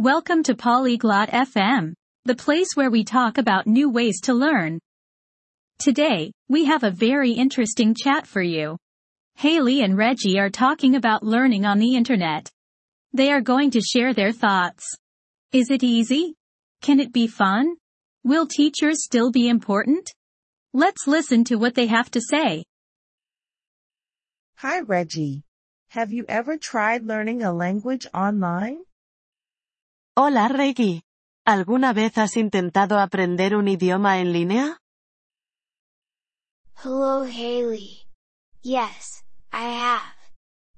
Welcome to Polyglot FM, the place where we talk about new ways to learn. Today, we have a very interesting chat for you. Haley and Reggie are talking about learning on the internet. They are going to share their thoughts. Is it easy? Can it be fun? Will teachers still be important? Let's listen to what they have to say. Hi Reggie. Have you ever tried learning a language online? Hola Reggie. ¿Alguna vez has intentado aprender un idioma en línea? Hello Haley. Yes, I have.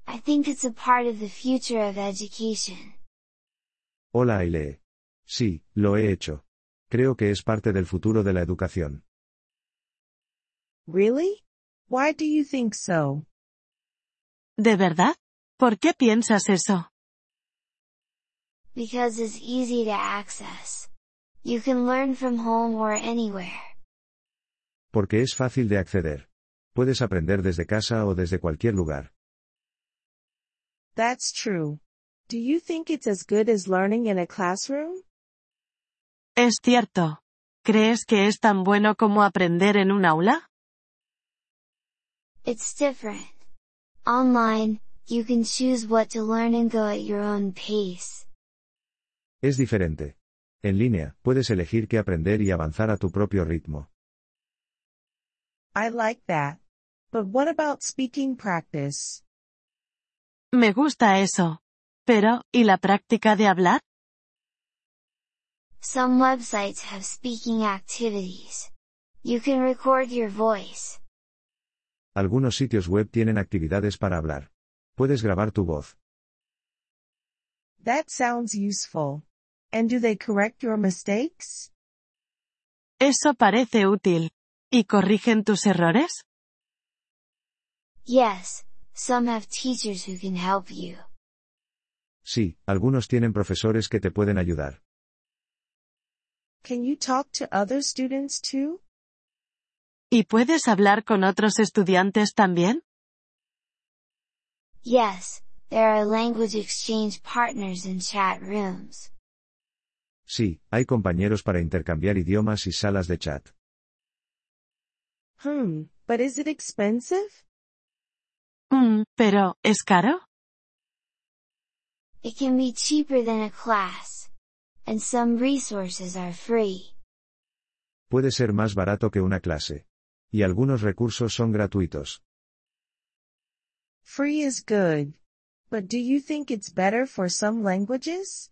I think it's a part of the future of education. Hola Aile. Sí, lo he hecho. Creo que es parte del futuro de la educación. Really? Why do you think so? ¿De verdad? ¿Por qué piensas eso? Because it's easy to access. You can learn from home or anywhere. Porque es fácil de acceder. Puedes aprender desde casa o desde cualquier lugar. That's true. Do you think it's as good as learning in a classroom? Es cierto. ¿Crees que es tan bueno como aprender en un aula? It's different. Online, you can choose what to learn and go at your own pace. Es diferente. En línea, puedes elegir qué aprender y avanzar a tu propio ritmo. I like that. But what about speaking practice? Me gusta eso. Pero, ¿y la práctica de hablar? Some websites have speaking activities. You can record your voice. Algunos sitios web tienen actividades para hablar. Puedes grabar tu voz. That sounds useful. And do they correct your mistakes? Eso parece útil. ¿Y corrigen tus errores? Yes, some have teachers who can help you. Sí, algunos tienen profesores que te pueden ayudar. Can you talk to other students too? ¿Y puedes hablar con otros estudiantes también? Yes, there are language exchange partners in chat rooms. Sí, hay compañeros para intercambiar idiomas y salas de chat. Hmm, but is it expensive? Mm, pero, ¿es caro? It can be cheaper than a class. And some resources are free. Puede ser más barato que una clase. Y algunos recursos son gratuitos. Free is good. But do you think it's better for some languages?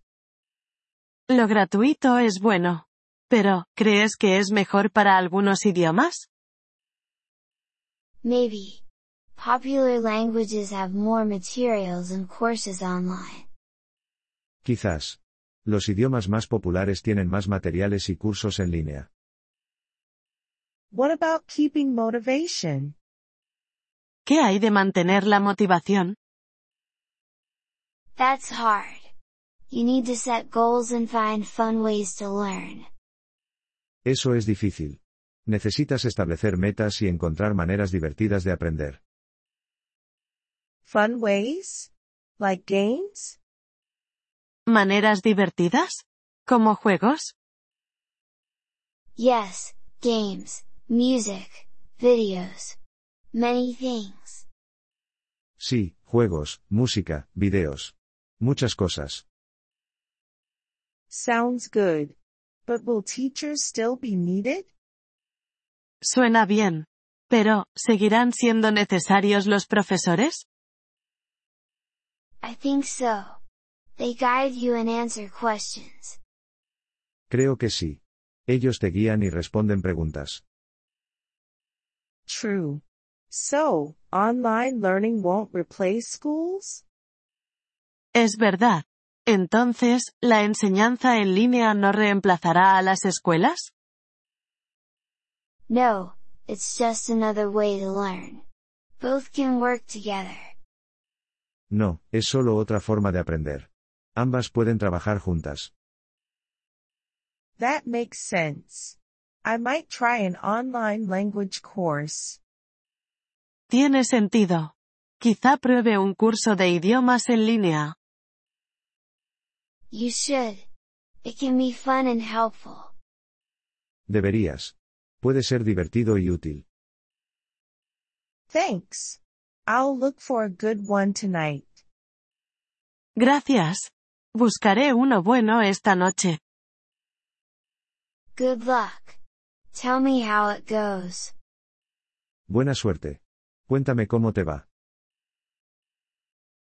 Lo gratuito es bueno. Pero, ¿crees que es mejor para algunos idiomas? Maybe. Popular languages have more materials and courses online. Quizás. Los idiomas más populares tienen más materiales y cursos en línea. What about keeping motivation? ¿Qué hay de mantener la motivación? That's hard. You need to set goals and find fun ways to learn. Eso es difícil. Necesitas establecer metas y encontrar maneras divertidas de aprender. Fun ways? Like games? ¿Maneras divertidas? ¿Como juegos? Yes, games, music, videos. Many things. Sí, juegos, música, videos. Muchas cosas. Sounds good. But will teachers still be needed? Suena bien. Pero, ¿seguirán siendo necesarios los profesores? I think so. They guide you and answer questions. Creo que sí. Ellos te guían y responden preguntas. True. So, online learning won't replace schools? Es verdad. Entonces, ¿la enseñanza en línea no reemplazará a las escuelas? No, it's just another way to learn. Both can work together. No, es solo otra forma de aprender. Ambas pueden trabajar juntas. That makes sense. I might try an online language course. Tiene sentido. Quizá pruebe un curso de idiomas en línea. You should. It can be fun and helpful. Deberías. Puede ser divertido y útil. Thanks. I'll look for a good one tonight. Gracias. Buscaré uno bueno esta noche. Good luck. Tell me how it goes. Buena suerte. Cuéntame cómo te va.